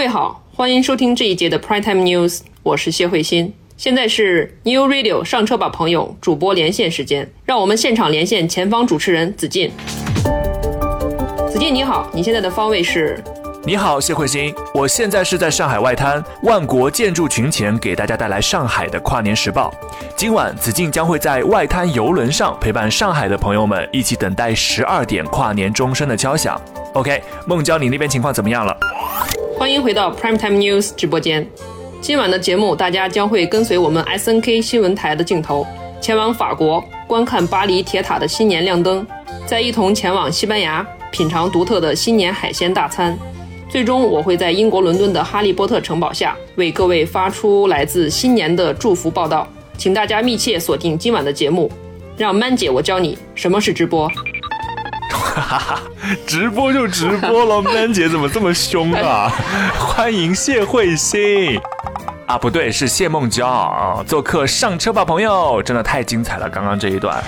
位好，欢迎收听这一节的 Prime Time News，我是谢慧欣。现在是 New Radio 上车吧，朋友主播连线时间，让我们现场连线前方主持人子健。子健你好，你现在的方位是？你好，谢慧欣，我现在是在上海外滩万国建筑群前，给大家带来上海的跨年时报。今晚子敬将会在外滩游轮上陪伴上海的朋友们，一起等待十二点跨年钟声的敲响。OK，孟郊，你那边情况怎么样了？欢迎回到 Prime Time News 直播间。今晚的节目，大家将会跟随我们 SNK 新闻台的镜头，前往法国观看巴黎铁塔的新年亮灯，再一同前往西班牙品尝独特的新年海鲜大餐。最终，我会在英国伦敦的哈利波特城堡下为各位发出来自新年的祝福报道，请大家密切锁定今晚的节目，让 Man 姐我教你什么是直播。哈哈，直播就直播了，Man 姐怎么这么凶啊？欢迎谢慧欣啊，不对，是谢梦娇啊，做客上车吧，朋友，真的太精彩了，刚刚这一段。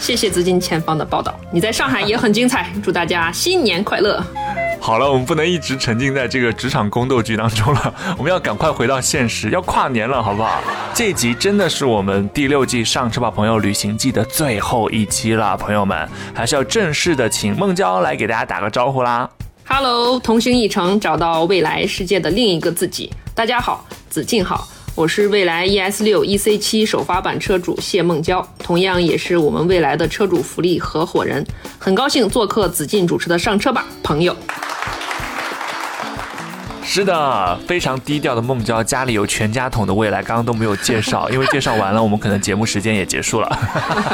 谢谢资金前方的报道，你在上海也很精彩，祝大家新年快乐！好了，我们不能一直沉浸在这个职场宫斗剧当中了，我们要赶快回到现实，要跨年了，好不好？这集真的是我们第六季《上车吧朋友旅行记》的最后一期了，朋友们，还是要正式的请孟娇来给大家打个招呼啦。Hello，同行一程，找到未来世界的另一个自己。大家好，子敬好，我是蔚来 ES 六 EC 七首发版车主谢梦娇，同样也是我们未来的车主福利合伙人。很高兴做客子敬主持的上车吧，朋友。是的，非常低调的孟娇，家里有全家桶的未来，刚刚都没有介绍，因为介绍完了，我们可能节目时间也结束了。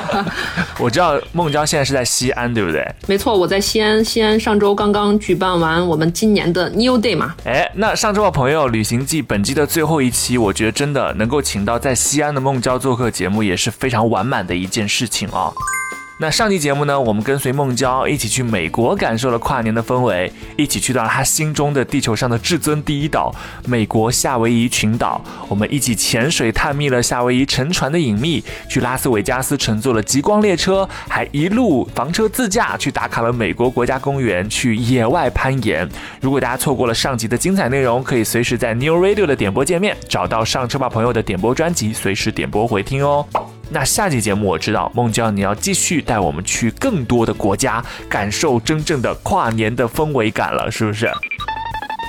我知道孟娇现在是在西安，对不对？没错，我在西安，西安上周刚刚举办完我们今年的 New Day 嘛。哎，那上周的朋友旅行记本季的最后一期，我觉得真的能够请到在西安的孟娇做客节目，也是非常完满的一件事情哦。那上期节目呢，我们跟随孟娇一起去美国，感受了跨年的氛围，一起去到了她心中的地球上的至尊第一岛——美国夏威夷群岛。我们一起潜水探秘了夏威夷沉船的隐秘，去拉斯维加斯乘坐了极光列车，还一路房车自驾去打卡了美国国家公园，去野外攀岩。如果大家错过了上集的精彩内容，可以随时在 New Radio 的点播界面找到上车吧朋友的点播专辑，随时点播回听哦。那下期节目我知道孟娇你要继续带我们去更多的国家，感受真正的跨年的氛围感了，是不是？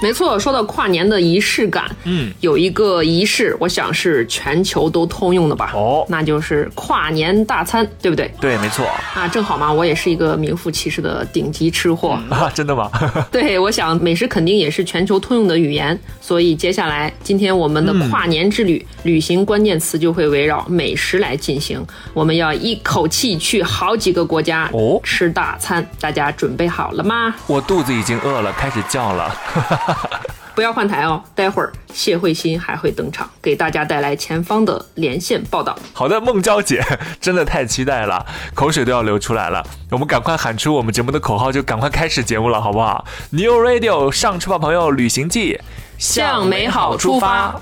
没错，说到跨年的仪式感，嗯，有一个仪式，我想是全球都通用的吧？哦那就是跨年大餐，对不对？对，没错啊，正好嘛，我也是一个名副其实的顶级吃货。啊，真的吗？对，我想美食肯定也是全球通用的语言，所以接下来今天我们的跨年之旅，旅行关键词就会围绕美食来进行。我们要一口气去好几个国家哦吃大餐，大家准备好了吗？我肚子已经饿了，开始叫了。不要换台哦，待会儿谢慧欣还会登场，给大家带来前方的连线报道。好的，孟娇姐，真的太期待了，口水都要流出来了。我们赶快喊出我们节目的口号，就赶快开始节目了，好不好？New Radio 上车吧，朋友，旅行记，向美好出发。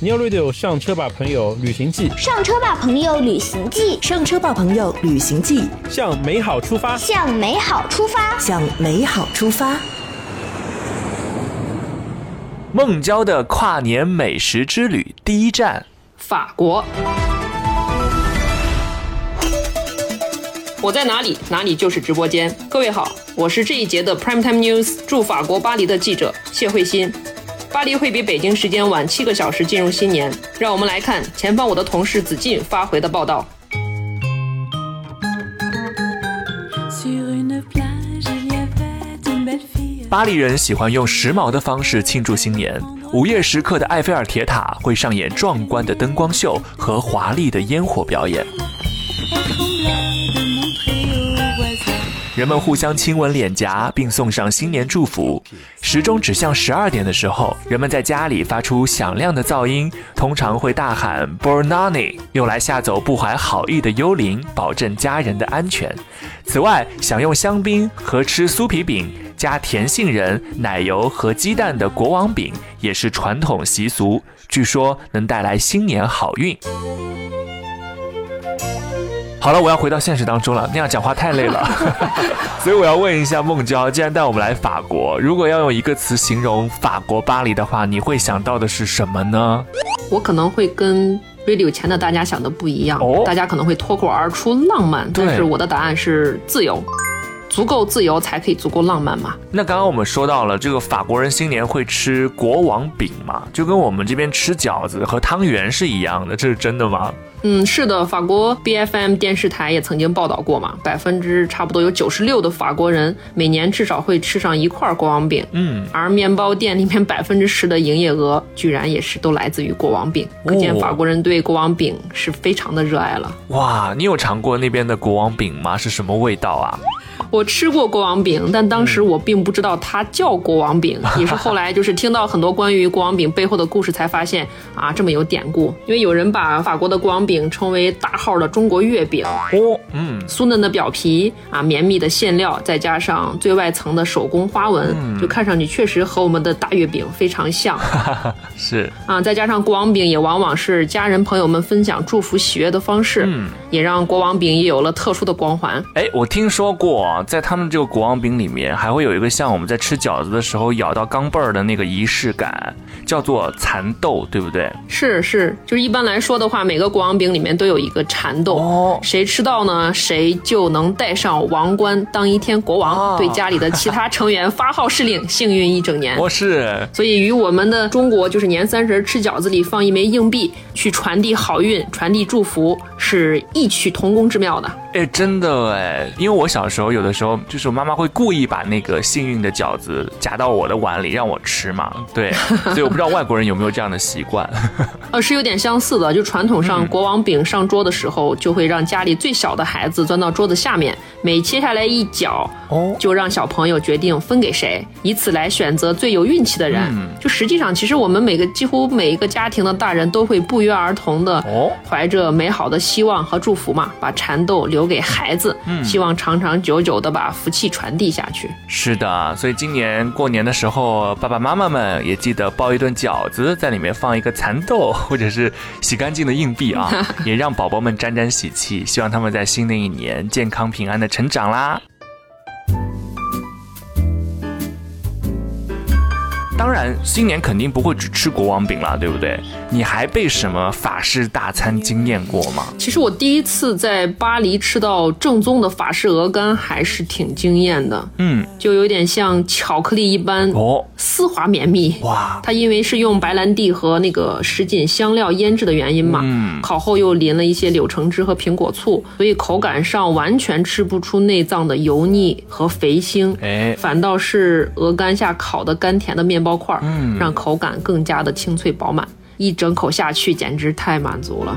New Radio 上车吧，朋友，旅行记，上车吧，朋友，旅行记，上车吧，朋友，旅行记，向美好出发。向美好出发。向美好出发。孟娇的跨年美食之旅第一站，法国。我在哪里，哪里就是直播间。各位好，我是这一节的 Prime Time News 驻法国巴黎的记者谢慧欣。巴黎会比北京时间晚七个小时进入新年，让我们来看前方我的同事子敬发回的报道。巴黎人喜欢用时髦的方式庆祝新年。午夜时刻的埃菲尔铁塔会上演壮观的灯光秀和华丽的烟火表演。人们互相亲吻脸颊，并送上新年祝福。时钟指向十二点的时候，人们在家里发出响亮的噪音，通常会大喊 “Bornani”，用来吓走不怀好意的幽灵，保证家人的安全。此外，享用香槟和吃酥皮饼加甜杏仁、奶油和鸡蛋的国王饼也是传统习俗，据说能带来新年好运。好了，我要回到现实当中了，那样讲话太累了，所以我要问一下孟娇，既然带我们来法国，如果要用一个词形容法国巴黎的话，你会想到的是什么呢？我可能会跟 radio 前的大家想的不一样，哦大家可能会脱口而出浪漫，但是我的答案是自由，足够自由才可以足够浪漫嘛。那刚刚我们说到了这个法国人新年会吃国王饼嘛，就跟我们这边吃饺子和汤圆是一样的，这是真的吗？嗯，是的，法国 B F M 电视台也曾经报道过嘛，百分之差不多有九十六的法国人每年至少会吃上一块国王饼，嗯，而面包店里面百分之十的营业额居然也是都来自于国王饼，可见哦法国人对国王饼是非常的热爱了。哇，你有尝过那边的国王饼吗？是什么味道啊？我吃过国王饼，但当时我并不知道它叫国王饼，也是后来就是听到很多关于国王饼背后的故事，才发现啊这么有典故。因为有人把法国的国王饼称为大号的中国月饼，哦，嗯，酥嫩的表皮啊，绵密的馅料，再加上最外层的手工花纹，就看上去确实和我们的大月饼非常像 是，啊。再加上国王饼也往往是家人朋友们分享祝福喜悦的方式，嗯也让国王饼也有了特殊的光环。哎，我听说过，在他们这个国王饼里面，还会有一个像我们在吃饺子的时候咬到钢镚儿的那个仪式感，叫做蚕豆，对不对？是是，就是一般来说的话，每个国王饼里面都有一个蚕豆，哦。谁吃到呢，谁就能戴上王冠，当一天国王，哦。对家里的其他成员发号施令，幸运一整年。我是，所以与我们的中国就是年三十吃饺子里放一枚硬币，去传递好运、传递祝福，是异曲同工之妙的。哎，真的哎，因为我小时候有的时候就是我妈妈会故意把那个幸运的饺子夹到我的碗里让我吃嘛，对，所以我不知道外国人有没有这样的习惯。呃，是有点相似的。就传统上，国王饼上桌的时候，就会让家里最小的孩子钻到桌子下面，每切下来一角，哦就让小朋友决定分给谁，以此来选择最有运气的人。嗯就实际上，其实我们每个几乎每一个家庭的大人都会不约而同的，哦怀着美好的希望和祝福嘛，把蚕豆留给孩子，希望长长久久的把福气传递下去。是的，所以今年过年的时候，爸爸妈妈们也记得包一顿饺子，在里面放一个蚕豆或者是洗干净的硬币啊，也让宝宝们沾沾喜气，希望他们在新的一年健康平安的成长啦。当然，新年肯定不会只吃国王饼了，对不对？你还被什么法式大餐惊艳过吗？其实我第一次在巴黎吃到正宗的法式鹅肝，还是挺惊艳的。嗯，就有点像巧克力一般哦，丝滑绵密。哇，它因为是用白兰地和那个什锦香料腌制的原因嘛，嗯烤后又淋了一些柳橙汁和苹果醋，所以口感上完全吃不出内脏的油腻和肥腥，哎，反倒是鹅肝下烤的甘甜的面包块儿，嗯让口感更加的清脆饱满，一整口下去简直太满足了。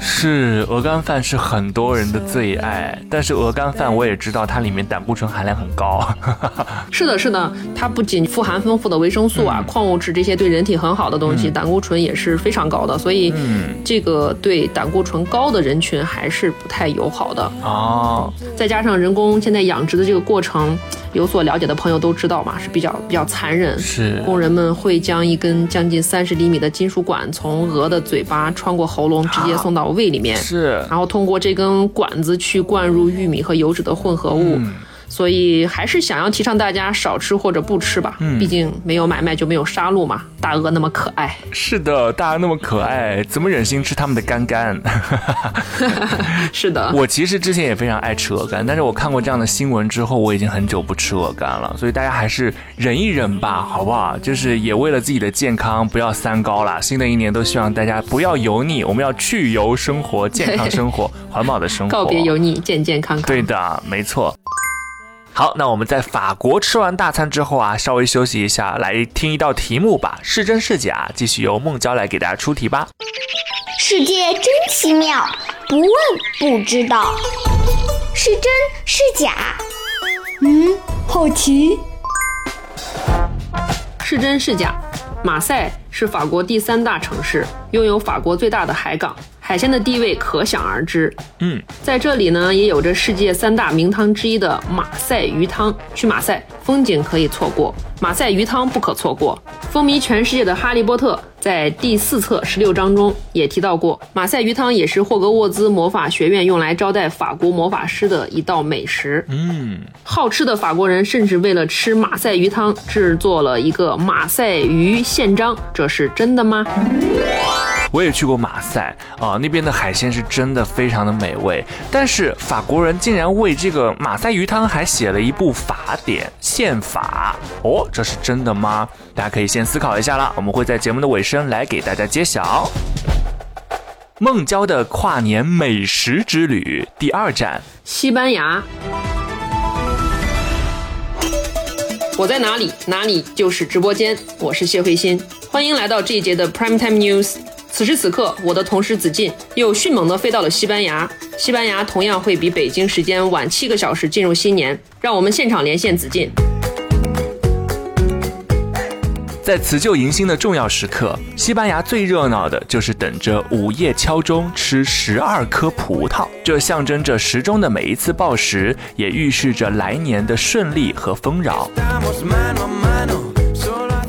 是鹅肝饭是很多人的最爱，但是鹅肝饭我也知道它里面胆固醇含量很高。是的，是的，它不仅富含丰富的维生素啊、矿物质这些对人体很好的东西，胆固醇也是非常高的，所以这个对胆固醇高的人群还是不太友好的。哦，再加上人工现在养殖的这个过程，有所了解的朋友都知道嘛，是比较比较残忍。是工人们会将一根将近三十厘米的金属管从鹅的嘴巴穿过喉咙，直接送到胃里面。是，然后通过这根管子去灌入玉米和油脂的混合物。所以还是想要提倡大家少吃或者不吃吧，毕竟没有买卖就没有杀戮嘛。大鹅那么可爱，是的，大鹅那么可爱，怎么忍心吃他们的肝肝？是的，我其实之前也非常爱吃鹅肝，但是我看过这样的新闻之后，我已经很久不吃鹅肝了。所以大家还是忍一忍吧，好不好？就是也为了自己的健康，不要三高啦。新的一年都希望大家不要油腻，我们要去油生活，健康生活，环保的生活，告别油腻，健健康康。对的，没错。好，那我们在法国吃完大餐之后啊，稍微休息一下，来听一道题目吧，是真是假？继续由孟娇来给大家出题吧。世界真奇妙，不问不知道，是真是假？嗯，好奇。是真是假？马赛是法国第三大城市，拥有法国最大的海港，海鲜的地位可想而知。嗯，在这里呢，也有着世界三大名汤之一的马赛鱼汤。去马赛，风景可以错过，马赛鱼汤不可错过。风靡全世界的《哈利波特》在第四册十六章中也提到过，马赛鱼汤也是霍格沃兹魔法学院用来招待法国魔法师的一道美食。嗯，好吃的法国人甚至为了吃马赛鱼汤，制作了一个马赛鱼宪章，这是真的吗？我也去过马赛啊、那边的海鲜是真的非常的美味。但是法国人竟然为这个马赛鱼汤还写了一部法典宪法哦，这是真的吗？大家可以先思考一下啦，我们会在节目的尾声来给大家揭晓。孟郊的跨年美食之旅第二站，西班牙。我在哪里，哪里就是直播间。我是谢慧欣，欢迎来到这一节的 Prime Time News。此时此刻，我的同事子进又迅猛地飞到了西班牙。西班牙同样会比北京时间晚七个小时进入新年。让我们现场连线子进。在辞旧迎新的重要时刻，西班牙最热闹的就是等着午夜敲钟吃十二颗葡萄，这象征着时钟的每一次报时，也预示着来年的顺利和丰饶。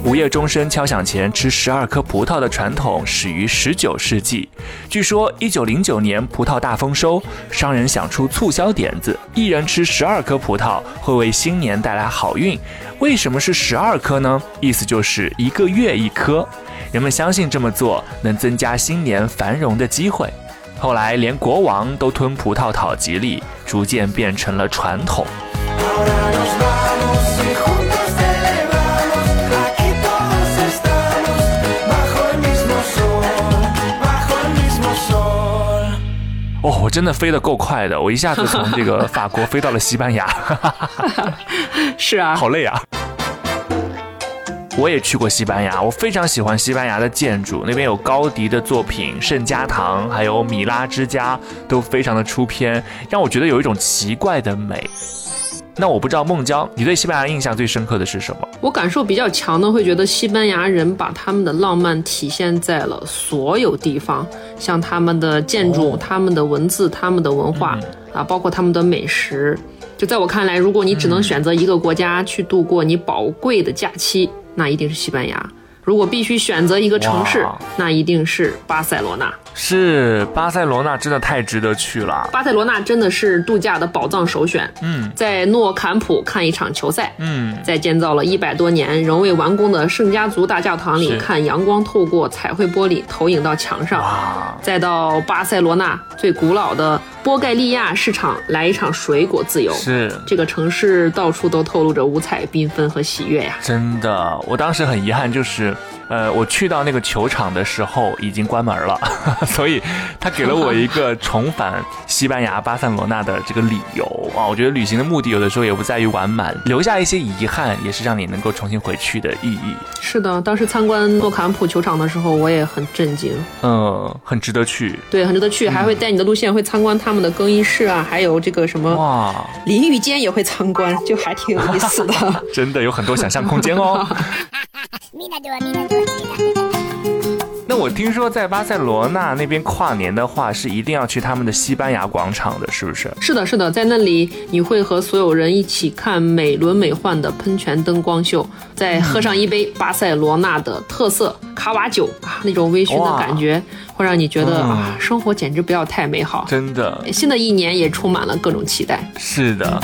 午夜钟声敲响前吃十二颗葡萄的传统始于十九世纪。据说，一九零九年葡萄大丰收，商人想出促销点子，一人吃十二颗葡萄会为新年带来好运。为什么是十二颗呢？意思就是一个月一颗。人们相信这么做能增加新年繁荣的机会。后来，连国王都吞葡萄讨吉利，逐渐变成了传统。哦，我真的飞得够快的，我一下子从这个法国飞到了西班牙，是啊，好累啊！我也去过西班牙，我非常喜欢西班牙的建筑，那边有高迪的作品、圣家堂，还有米拉之家，都非常的出片，让我觉得有一种奇怪的美。那我不知道孟郊，你对西班牙印象最深刻的是什么？我感受比较强的，会觉得西班牙人把他们的浪漫体现在了所有地方，像他们的建筑、他们的文字、他们的文化、啊，包括他们的美食。就在我看来，如果你只能选择一个国家去度过你宝贵的假期，那一定是西班牙；如果必须选择一个城市，那一定是巴塞罗那。是巴塞罗那，真的太值得去了。巴塞罗那真的是度假的宝藏首选。嗯在诺坎普看一场球赛，嗯，在建造了一百多年仍未完工的圣家族大教堂里看阳光透过彩绘玻璃投影到墙上，哇，再到巴塞罗那最古老的波盖利亚市场来一场水果自由。是这个城市到处都透露着五彩缤纷和喜悦呀。真的，我当时很遗憾，就是，呃，我去到那个球场的时候已经关门了，所以他给了我一个重返西班牙巴塞罗那的这个理由啊。我觉得旅行的目的有的时候也不在于完满，留下一些遗憾，也是让你能够重新回去的意义。是的，当时参观诺坎普球场的时候，我也很震惊。嗯，很值得去。对，很值得去，还会带你的路线会参观他们的更衣室啊，还有这个什么哇，淋浴间也会参观，就还挺有意思的。真的有很多想象空间哦。那我听说在巴塞罗那那边跨年的话，是一定要去他们的西班牙广场的，是不是？是的，是的，在那里你会和所有人一起看美轮美奂的喷泉灯光秀，再喝上一杯巴塞罗那的特色卡瓦酒啊，那种微醺的感觉会让你觉得、嗯啊，生活简直不要太美好。真的新的一年也充满了各种期待。是的。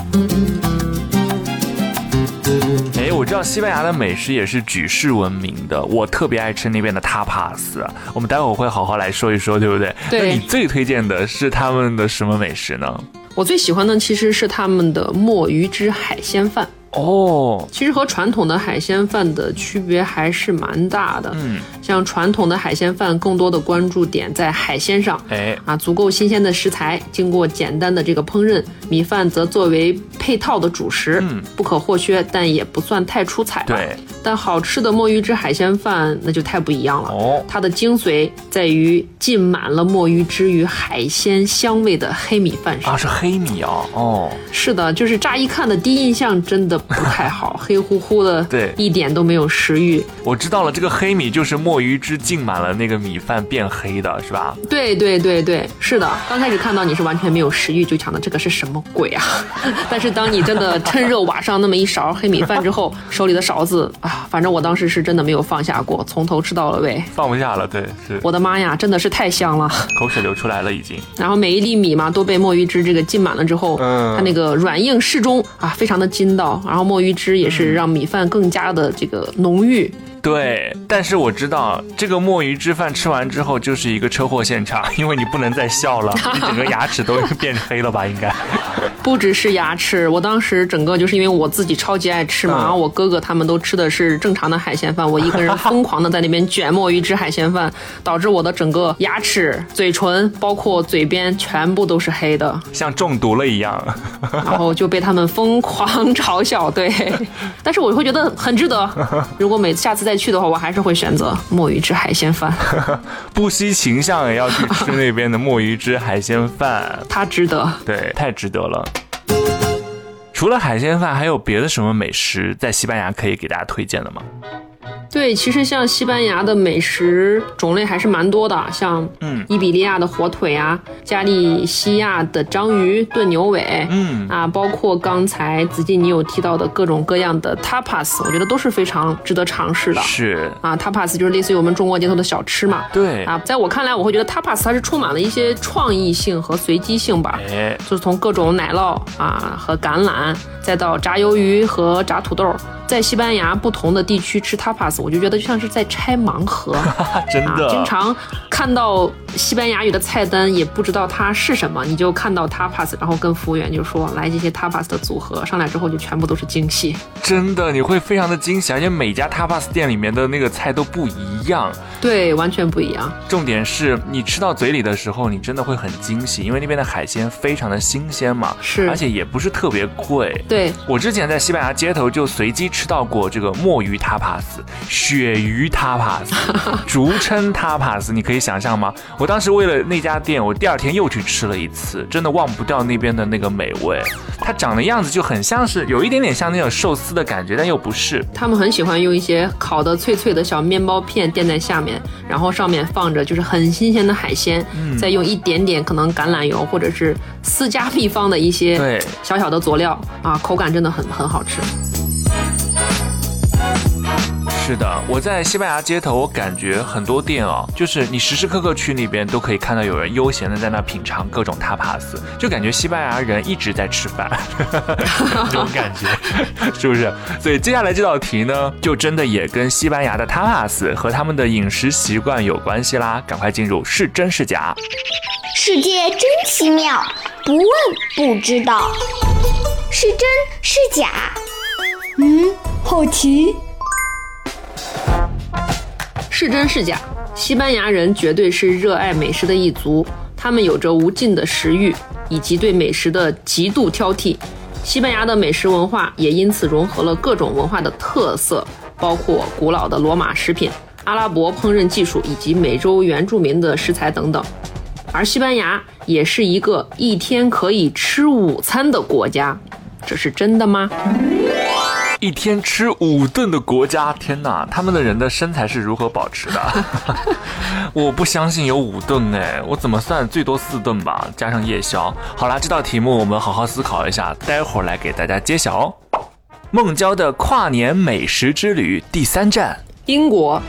哎，我知道西班牙的美食也是举世闻名的，我特别爱吃那边的 tapas，我们待会儿会好好来说一说，对不对？对那你最推荐的是他们的什么美食呢？我最喜欢的其实是他们的墨鱼汁海鲜饭。哦，其实和传统的海鲜饭的区别还是蛮大的。嗯，像传统的海鲜饭，更多的关注点在海鲜上。哎，啊，足够新鲜的食材，经过简单的这个烹饪，米饭则作为配套的主食，嗯不可或缺，但也不算太出彩吧。对，但好吃的墨鱼汁海鲜饭那就太不一样了。哦它的精髓在于浸满了墨鱼汁与海鲜香味的黑米饭上。啊，是黑米啊，哦，是的，就是乍一看的第一印象真的不太好，黑乎乎的，对一点都没有食欲。我知道了，这个黑米就是墨鱼汁浸满了那个米饭变黑的，是吧？对对对对，是的。刚开始看到你是完全没有食欲，就想的这个是什么鬼啊？但是当你真的趁热挖上那么一勺黑米饭之后，手里的勺子啊，反正我当时是真的没有放下过，从头吃到了尾。放不下了，对，是我的妈呀，真的是太香了！口水流出来了，已经。然后每一粒米嘛都被墨鱼汁这个浸满了之后，嗯它那个软硬适中啊，非常的筋道。然后墨鱼汁也是让米饭更加的这个浓郁。对，但是我知道这个墨鱼汁饭吃完之后就是一个车祸现场，因为你不能再笑了，你整个牙齿都变黑了吧？应该。不只是牙齿，我当时整个就是因为我自己超级爱吃嘛，嗯然后我哥哥他们都吃的是正常的海鲜饭，我一个人疯狂的在那边卷墨鱼汁海鲜饭，导致我的整个牙齿、嘴唇，包括嘴边全部都是黑的，像中毒了一样。然后就被他们疯狂嘲笑。对，但是我会觉得很值得。如果每次下次再去的话，我还是会选择墨鱼汁海鲜饭，不惜形象也要去吃那边的墨鱼汁海鲜饭，它值得。对，太值得了。除了海鲜饭，还有别的什么美食在西班牙可以给大家推荐的吗？对，其实像西班牙的美食种类还是蛮多的，像嗯伊比利亚的火腿啊，加利西亚的章鱼炖牛尾，嗯啊，包括刚才子敬你有提到的各种各样的 tapas，我觉得都是非常值得尝试的。是，啊，tapas 就是类似于我们中国街头的小吃嘛。对啊，在我看来，我会觉得 tapas 它是充满了一些创意性和随机性吧。哎，就是从各种奶酪啊和橄榄，再到炸鱿鱼和炸土豆，在西班牙不同的地区吃 tapas，我就觉得就像是在拆盲盒 真的，啊。经常看到西班牙语的菜单，也不知道它是什么，你就看到 tapas，然后跟服务员就说来这些 tapas 的组合，上来之后就全部都是惊喜。真的你会非常的惊喜，而且每家 tapas 店里面的那个菜都不一样。对，完全不一样。重点是你吃到嘴里的时候，你真的会很惊喜，因为那边的海鲜非常的新鲜嘛，是而且也不是特别贵。对，我之前在西班牙街头就随机吃到过这个墨鱼塔帕斯、鳕鱼塔帕斯、竹蛏 tapas，你可以想象吗？我当时为了那家店，我第二天又去吃了一次，真的忘不掉那边的那个美味。它长的样子就很像是有一点点像那种寿司的感觉，但又不是。他们很喜欢用一些烤的脆脆的小面包片垫在下面，然后上面放着就是很新鲜的海鲜，嗯再用一点点可能橄榄油或者是私家秘方的一些小小的佐料啊，口感真的很很好吃。是的，我在西班牙街头，我感觉很多店哦，就是你时时刻刻去那边都可以看到有人悠闲的在那品尝各种 tapas，就感觉西班牙人一直在吃饭，这种感觉是不是？所以接下来这道题呢，就真的也跟西班牙的 tapas 和他们的饮食习惯有关系啦。赶快进入是真是假？世界真奇妙，不问不知道，是真是假？嗯，好奇。是真是假？西班牙人绝对是热爱美食的一族，他们有着无尽的食欲，以及对美食的极度挑剔。西班牙的美食文化也因此融合了各种文化的特色，包括古老的罗马食品、阿拉伯烹饪技术以及美洲原住民的食材等等。而西班牙也是一个一天可以吃午餐的国家，这是真的吗？一天吃五顿的国家，天哪，他们的人的身材是如何保持的？我不相信有五顿哎，我怎么算最多四顿吧，加上夜宵。好啦，这道题目我们好好思考一下，待会儿来给大家揭晓哦。孟郊的跨年美食之旅第三站，英国。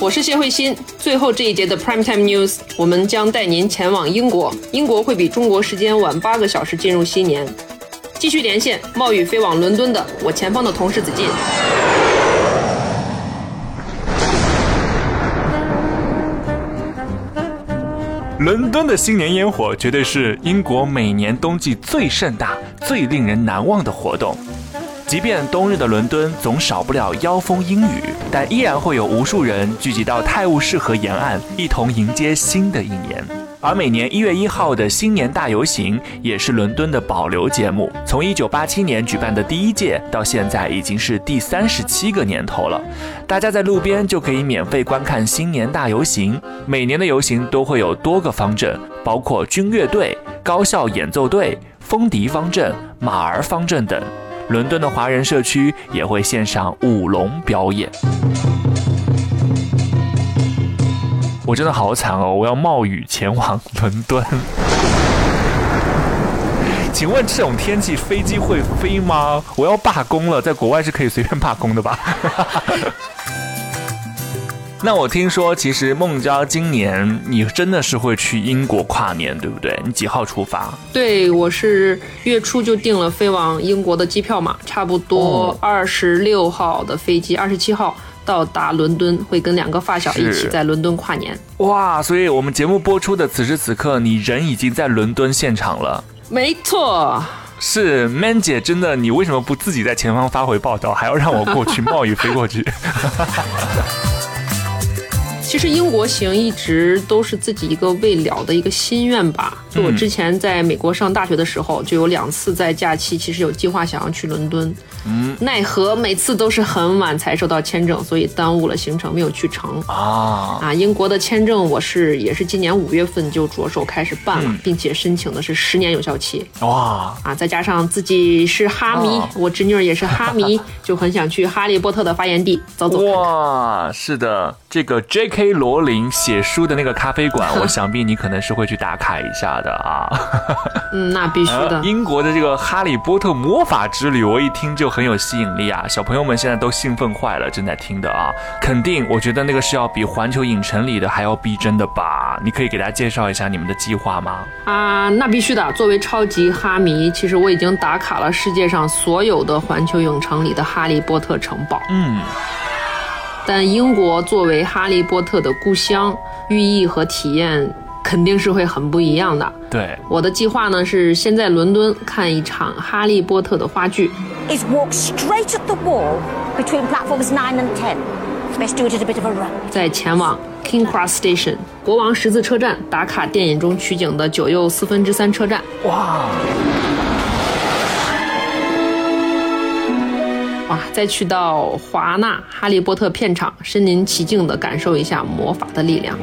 我是谢慧欣。最后这一节的 Prime Time News，我们将带您前往英国。英国会比中国时间晚八个小时进入新年。继续连线，冒雨飞往伦敦的我前方的同事子敬。伦敦的新年烟火绝对是英国每年冬季最盛大、最令人难忘的活动。即便冬日的伦敦总少不了妖风阴雨，但依然会有无数人聚集到泰晤士河沿岸，一同迎接新的一年。而每年一月一号的新年大游行也是伦敦的保留节目，从一九八七年举办的第一届到现在已经是第三十七个年头了。大家在路边就可以免费观看新年大游行。每年的游行都会有多个方阵，包括军乐队、高校演奏队、风笛方阵、马儿方阵等。伦敦的华人社区也会献上舞龙表演。我真的好惨哦！我要冒雨前往伦敦。请问这种天气飞机会飞吗？我要罢工了，在国外是可以随便罢工的吧？那我听说，其实孟娇今年你真的是会去英国跨年，对不对？你几号出发？对，我是月初就订了飞往英国的机票嘛，差不多二十六号的飞机，二十七号到达伦敦，会跟两个发小一起在伦敦跨年。哇！所以我们节目播出的此时此刻，你人已经在伦敦现场了。没错，是 Man 姐，真的，你为什么不自己在前方发回报道，还要让我过去冒雨飞过去？其实英国行一直都是自己一个未了的一个心愿吧。就我之前在美国上大学的时候，就有两次在假期，其实有计划想要去伦敦，嗯，奈何每次都是很晚才收到签证，所以耽误了行程，没有去成。啊，啊，英国的签证我是也是今年五月份就着手开始办了，并且申请的是十年有效期哇，啊，再加上自己是哈迷，哦我侄女儿也是哈迷，就很想去哈利波特的发源地走走看看。哇，是的，这个 J.K. 罗琳写书的那个咖啡馆，我想必你可能是会去打卡一下的啊。嗯，那必须的呃。英国的这个《哈利波特魔法之旅》，我一听就很有吸引力啊！小朋友们现在都兴奋坏了，正在听的啊，肯定，我觉得那个是要比环球影城里的还要逼真的吧？你可以给大家介绍一下你们的计划吗？啊，那必须的。作为超级哈迷，其实我已经打卡了世界上所有的环球影城里的哈利波特城堡。嗯，但英国作为哈利波特的故乡，寓意和体验肯定是会很不一样的。对，我的计划呢是先在伦敦看一场哈利波特的话剧，is walk straight at the wall between platforms 9 and ten. Best do it at a bit of a run. 再前往 King Cross Station 国王十字车站打卡电影中取景的九又四分之三车站。哇，哇，再去到华纳哈利波特片场，身临其境的感受一下魔法的力量。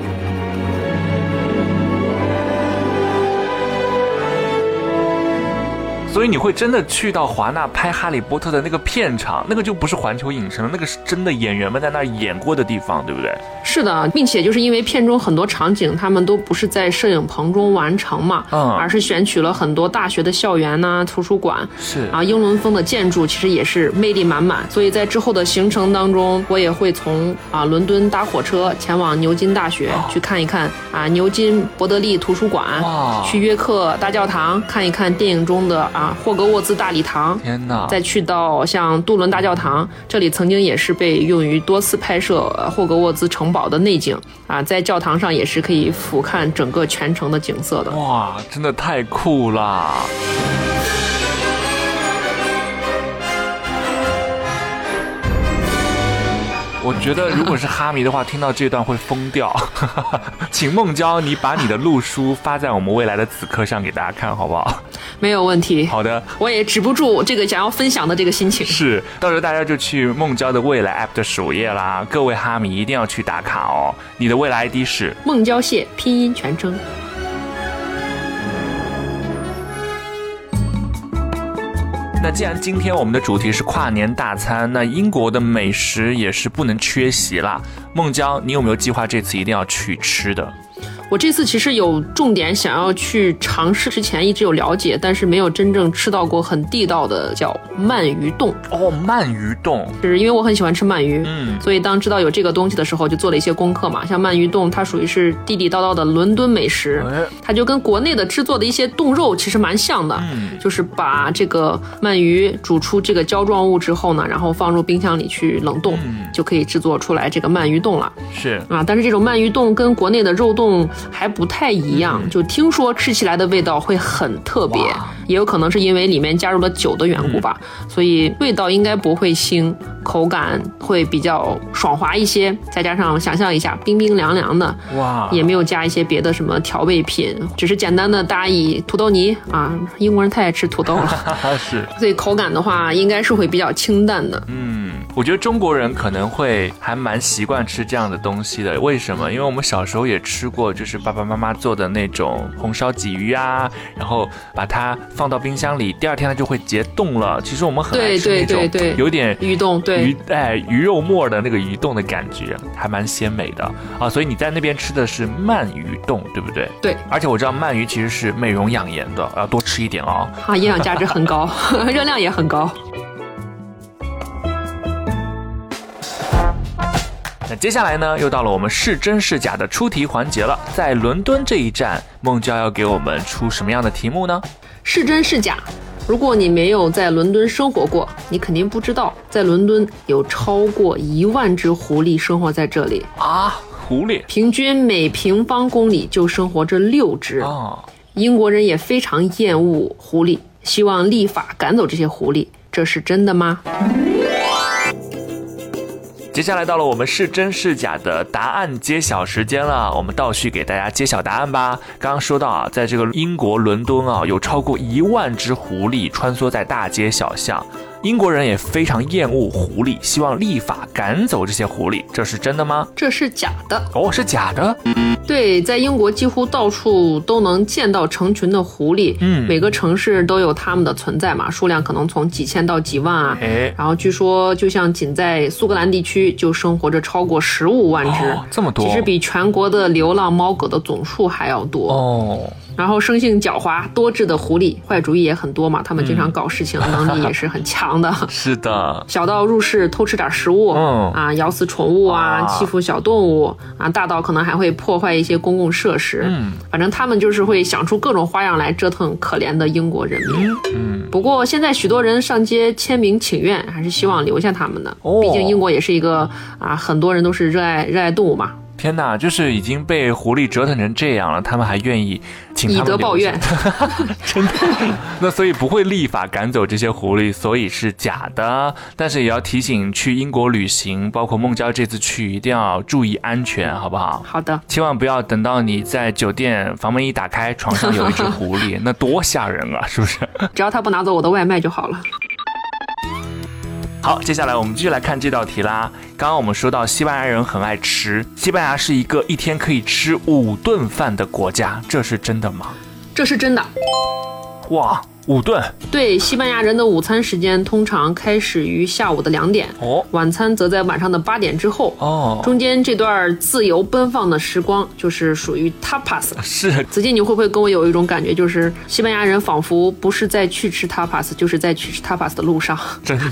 所以你会真的去到华纳拍《哈利波特》的那个片场，那个就不是环球影城，那个是真的演员们在那儿演过的地方，对不对？是的，并且就是因为片中很多场景，他们都不是在摄影棚中完成嘛，嗯而是选取了很多大学的校园呐、图书馆，是啊，英伦风的建筑其实也是魅力满满。所以在之后的行程当中，我也会从啊伦敦搭火车前往牛津大学、去看一看啊牛津伯德利图书馆，去约克大教堂看一看电影中的啊霍格沃兹大礼堂，天哪！再去到像杜伦大教堂，这里曾经也是被用于多次拍摄呃霍格沃兹城堡的内景啊，在教堂上也是可以俯瞰整个全城的景色的。哇，真的太酷啦！我觉得如果是哈迷的话，听到这段会疯掉。请孟娇，你把你的路书发在我们未来的子课上给大家看，好不好？没有问题。好的，我也止不住这个想要分享的这个心情。是，到时候大家就去孟娇的未来 App 的首页啦。各位哈迷一定要去打卡哦。你的未来 ID 是孟娇谢拼音全称。那既然今天我们的主题是跨年大餐，那英国的美食也是不能缺席啦。孟娇，你有没有计划这次一定要去吃的？我这次其实有重点想要去尝试，之前一直有了解，但是没有真正吃到过很地道的叫鳗鱼冻。哦，鳗鱼冻，就是因为我很喜欢吃鳗鱼，嗯所以当知道有这个东西的时候，就做了一些功课嘛。像鳗鱼冻，它属于是地地道道的伦敦美食，哎它就跟国内的制作的一些冻肉其实蛮像的，嗯就是把这个鳗鱼煮出这个胶状物之后呢，然后放入冰箱里去冷冻，嗯就可以制作出来这个鳗鱼冻了是啊。但是这种鳗鱼冻跟国内的肉冻还不太一样，就听说吃起来的味道会很特别，也有可能是因为里面加入了酒的缘故吧，所以味道应该不会腥，口感会比较爽滑一些，再加上想象一下冰冰凉凉的，哇，也没有加一些别的什么调味品，只是简单的搭以土豆泥啊，英国人太爱吃土豆了，是，所以口感的话应该是会比较清淡的。嗯，我觉得中国人可能会还蛮习惯吃这样的东西的。为什么？因为我们小时候也吃过，就是爸爸妈妈做的那种红烧鲫鱼啊，然后把它放到冰箱里，第二天它就会结冻了。其实我们很爱对吃那种对对对有点鱼冻对鱼哎鱼肉末的那个鱼冻的感觉，还蛮鲜美的啊。所以你在那边吃的是鳗鱼冻，对不对？对而且我知道鳗鱼其实是美容养颜的，要多吃一点哦。啊，营养价值很高，热量也很高。那接下来呢，又到了我们是真是假的出题环节了。在伦敦这一站，孟娇要给我们出什么样的题目呢？是真是假？如果你没有在伦敦生活过，你肯定不知道，在伦敦有超过一万只狐狸生活在这里，啊，狐狸平均每平方公里就生活着六只。哦，英国人也非常厌恶狐狸，希望立法赶走这些狐狸，这是真的吗？接下来到了我们是真是假的答案揭晓时间了，我们倒叙给大家揭晓答案吧。刚刚说到啊，在这个英国伦敦啊，有超过一万只狐狸穿梭在大街小巷。英国人也非常厌恶狐狸，希望立法赶走这些狐狸，这是真的吗？这是假的。哦，是假的。对，在英国几乎到处都能见到成群的狐狸，嗯每个城市都有它们的存在嘛，数量可能从几千到几万啊。哎，然后据说，就像仅在苏格兰地区就生活着超过十五万只，哦这么多其实比全国的流浪猫狗的总数还要多。哦，然后生性狡猾多智的狐狸，坏主意也很多嘛，他们经常搞事情，能力也是很强的。是的，小到入室偷吃点食物，嗯啊，咬死宠物啊，啊欺负小动物啊，大到可能还会破坏一些公共设施。嗯，反正他们就是会想出各种花样来折腾可怜的英国人民。嗯，不过现在许多人上街签名请愿，还是希望留下他们的。哦毕竟英国也是一个啊，很多人都是热爱热爱动物嘛，天哪，就是已经被狐狸折腾成这样了，他们还愿意请以德报怨。真的那所以不会立法赶走这些狐狸，所以是假的。但是也要提醒去英国旅行，包括孟娇这次去，一定要注意安全，好不好？好的，千万不要等到你在酒店房门一打开，床上有一只狐狸，那多吓人啊，是不是？只要他不拿走我的外卖就好了。好，接下来我们继续来看这道题啦。刚刚我们说到西班牙人很爱吃，西班牙是一个一天可以吃五顿饭的国家，这是真的吗？这是真的。哇，五顿对，西班牙人的午餐时间通常开始于下午的两点，哦晚餐则在晚上的八点之后。哦，中间这段自由奔放的时光，就是属于 tapas。是子健，你会不会跟我有一种感觉，就是西班牙人仿佛不是在去吃 tapas，就是在去吃 tapas 的路上？真的，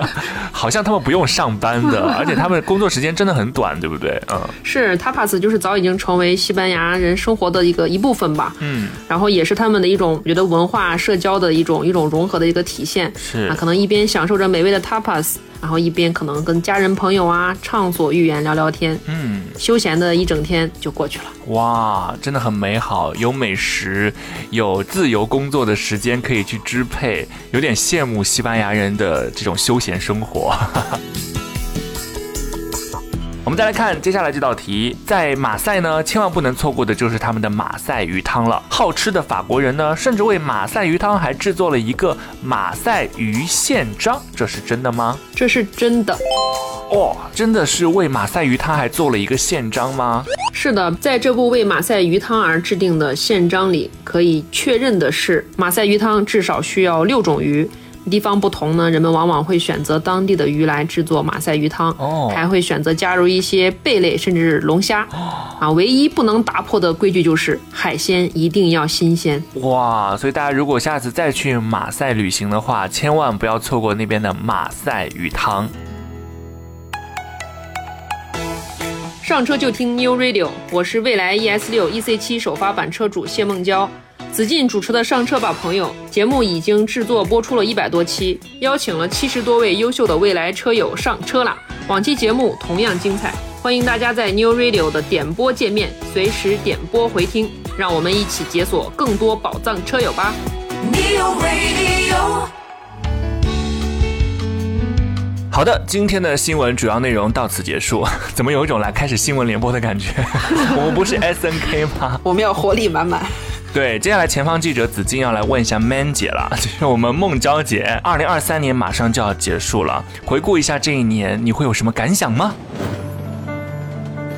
好像他们不用上班的，而且他们工作时间真的很短，对不对？嗯是 tapas，就是早已经成为西班牙人生活的一个一部分吧。嗯，然后也是他们的一种，我觉得文化社交的一种一种融合的一个体现。是啊，可能一边享受着美味的 tapas，然后一边可能跟家人朋友啊畅所欲言聊聊天，嗯，休闲的一整天就过去了。哇，真的很美好，有美食，有自由工作的时间可以去支配，有点羡慕西班牙人的这种休闲生活。我们再来看接下来这道题，在马赛呢，千万不能错过的就是他们的马赛鱼汤了。好吃的法国人呢，甚至为马赛鱼汤还制作了一个马赛鱼宪章，这是真的吗？这是真的。哦，真的是为马赛鱼汤还做了一个宪章吗？是的，在这部为马赛鱼汤而制定的宪章里，可以确认的是，马赛鱼汤至少需要六种鱼。地方不同呢，人们往往会选择当地的鱼来制作马赛鱼汤，哦还会选择加入一些贝类甚至龙虾。啊，唯一不能打破的规矩就是海鲜一定要新鲜。哇，所以大家如果下次再去马赛旅行的话，千万不要错过那边的马赛鱼汤。上车就听 New Radio，我是未来 ES 六 EC 七首发版车主谢梦娇。子进主持的《上车吧朋友》节目已经制作播出了一百多期，邀请了七十多位优秀的未来车友上车啦。往期节目同样精彩，欢迎大家在 New Radio 的点播界面随时点播回听，让我们一起解锁更多宝藏车友吧。New Radio. 好的，今天的新闻主要内容到此结束。怎么有一种来开始新闻联播的感觉？我们不是 S N K 吗？我们要活力满满。对，接下来前方记者子敬要来问一下 Man 姐了，就是我们孟娇姐，二零二三年马上就要结束了，回顾一下这一年，你会有什么感想吗？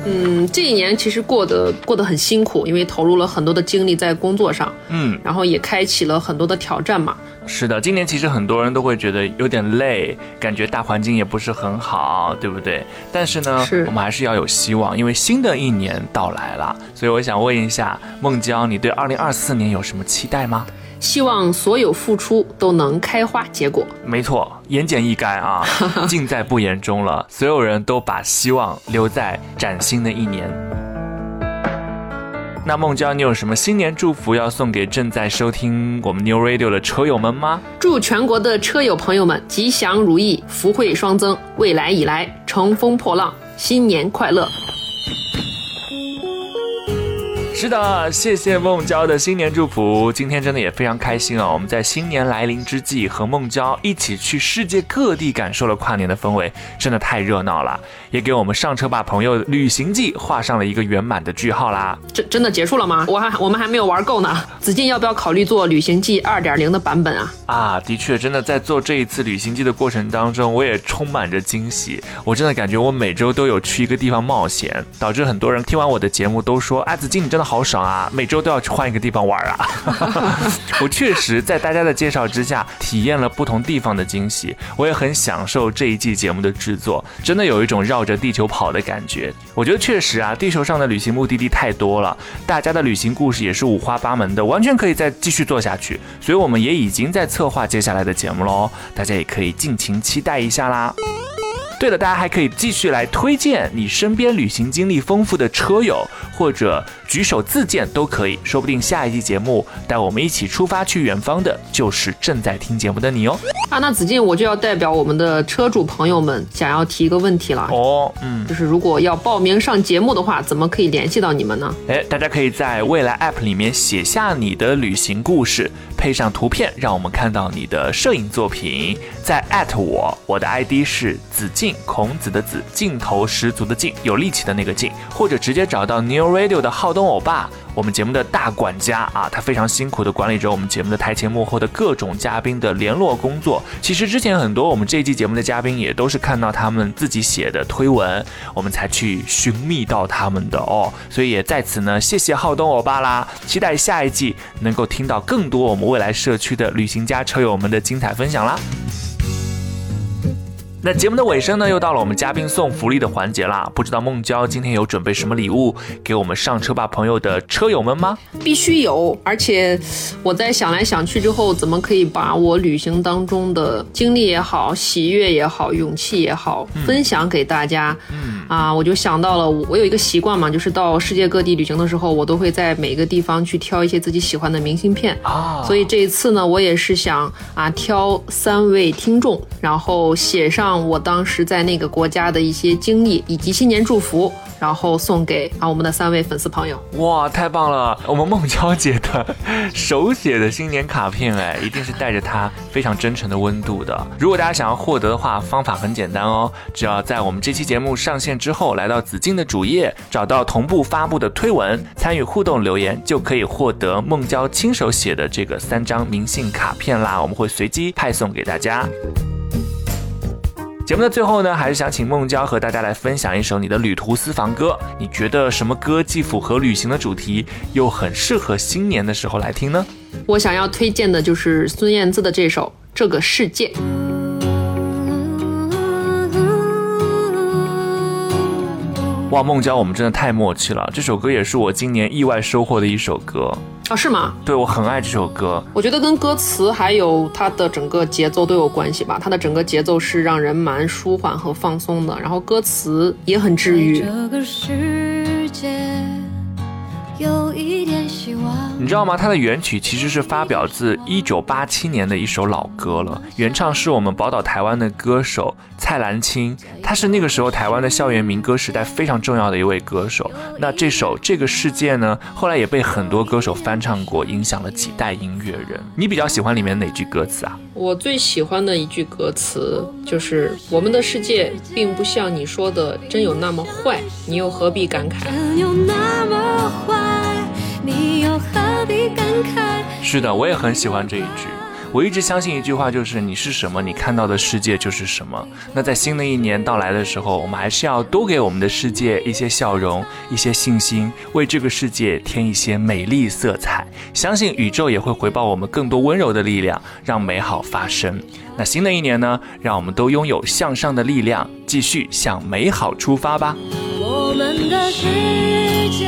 嗯，这一年其实过得过得很辛苦，因为投入了很多的精力在工作上，嗯，然后也开启了很多的挑战嘛。是的，今年其实很多人都会觉得有点累，感觉大环境也不是很好，对不对？但是呢，是我们还是要有希望，因为新的一年到来了，所以我想问一下孟娇，你对二零二四年有什么期待吗？希望所有付出都能开花结果。没错，言简意赅啊，尽在不言中了。所有人都把希望留在崭新的一年。那孟娇，你有什么新年祝福要送给正在收听我们 New Radio 的车友们吗？祝全国的车友朋友们吉祥如意，福慧双增，未来以来乘风破浪，新年快乐！是的，谢谢孟娇的新年祝福。今天真的也非常开心啊！我们在新年来临之际，和孟娇一起去世界各地感受了跨年的氛围，真的太热闹了，也给我们上车吧朋友旅行记画上了一个圆满的句号啦。真真的结束了吗？我还我们还没有玩够呢。子敬要不要考虑做旅行记二点零的版本啊？啊，的确，真的在做这一次旅行记的过程当中，我也充满着惊喜。我真的感觉我每周都有去一个地方冒险，导致很多人听完我的节目都说：“哎，子敬你真的好爽啊，每周都要去换一个地方玩啊。”我确实在大家的介绍之下，体验了不同地方的惊喜。我也很享受这一季节目的制作，真的有一种绕着地球跑的感觉。我觉得确实啊，地球上的旅行目的地太多了，大家的旅行故事也是五花八门的，完全可以再继续做下去。所以我们也已经在策划接下来的节目喽，大家也可以尽情期待一下啦。对了，大家还可以继续来推荐你身边旅行经历丰富的车友，或者举手自荐都可以，说不定下一期节目带我们一起出发去远方的，就是正在听节目的你哦。啊，那子敬我就要代表我们的车主朋友们，想要提一个问题了。哦，嗯，就是如果要报名上节目的话，怎么可以联系到你们呢？哎，大家可以在未来 App 里面写下你的旅行故事，配上图片，让我们看到你的摄影作品，再艾特我，我的 ID 是子敬，孔子的子，劲头十足的劲，有力气的那个劲，或者直接找到 New Radio 的浩东欧巴。我们节目的大管家啊，他非常辛苦的管理着我们节目的台前幕后的各种嘉宾的联络工作。其实之前很多我们这一季节目的嘉宾也都是看到他们自己写的推文，我们才去寻觅到他们的哦。所以也在此呢，谢谢浩东欧巴啦！期待下一季能够听到更多我们未来社区的旅行家车友们的精彩分享啦。那节目的尾声呢，又到了我们嘉宾送福利的环节啦。不知道孟娇今天有准备什么礼物给我们上车吧朋友的车友们吗？必须有，而且我在想来想去之后，怎么可以把我旅行当中的经历也好、喜悦也好、勇气也好，分享给大家。嗯啊，我就想到了，我有一个习惯嘛，就是到世界各地旅行的时候，我都会在每个地方去挑一些自己喜欢的明信片。啊，所以这一次呢，我也是想啊挑三位听众，然后写上让我当时在那个国家的一些经历以及新年祝福，然后送给啊我们的三位粉丝朋友。哇，太棒了！我们孟娇姐的手写的新年卡片，哎，一定是带着她非常真诚的温度的。如果大家想要获得的话，方法很简单哦，只要在我们这期节目上线之后，来到紫金的主页，找到同步发布的推文，参与互动留言，就可以获得孟娇亲手写的这个三张明信卡片啦。我们会随机派送给大家。节目的最后呢，还是想请孟娇和大家来分享一首你的旅途私房歌。你觉得什么歌既符合旅行的主题，又很适合新年的时候来听呢？我想要推荐的就是孙燕姿的这首《这个世界》。哇，孟娇，我们真的太默契了。这首歌也是我今年意外收获的一首歌。哦，是吗？对我很爱这首歌。我觉得跟歌词还有它的整个节奏都有关系吧。它的整个节奏是让人蛮舒缓和放松的，然后歌词也很治愈。这个世界有一点希望。你知道吗？它的原曲其实是发表自一九八七年的一首老歌了，原唱是我们宝岛台湾的歌手蔡澜清，他是那个时候台湾的校园民歌时代非常重要的一位歌手。那这首《这个世界》呢，后来也被很多歌手翻唱过，影响了几代音乐人。你比较喜欢里面哪句歌词啊？我最喜欢的一句歌词就是：“我们的世界并不像你说的真有那么坏，你又何必感慨？”真有那么坏，你又何必感慨？是的，我也很喜欢这一句。我一直相信一句话，就是你是什么，你看到的世界就是什么。那在新的一年到来的时候，我们还是要多给我们的世界一些笑容，一些信心，为这个世界添一些美丽色彩。相信宇宙也会回报我们更多温柔的力量，让美好发生。那新的一年呢，让我们都拥有向上的力量，继续向美好出发吧。我们的世界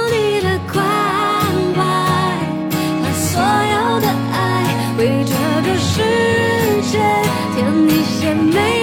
添一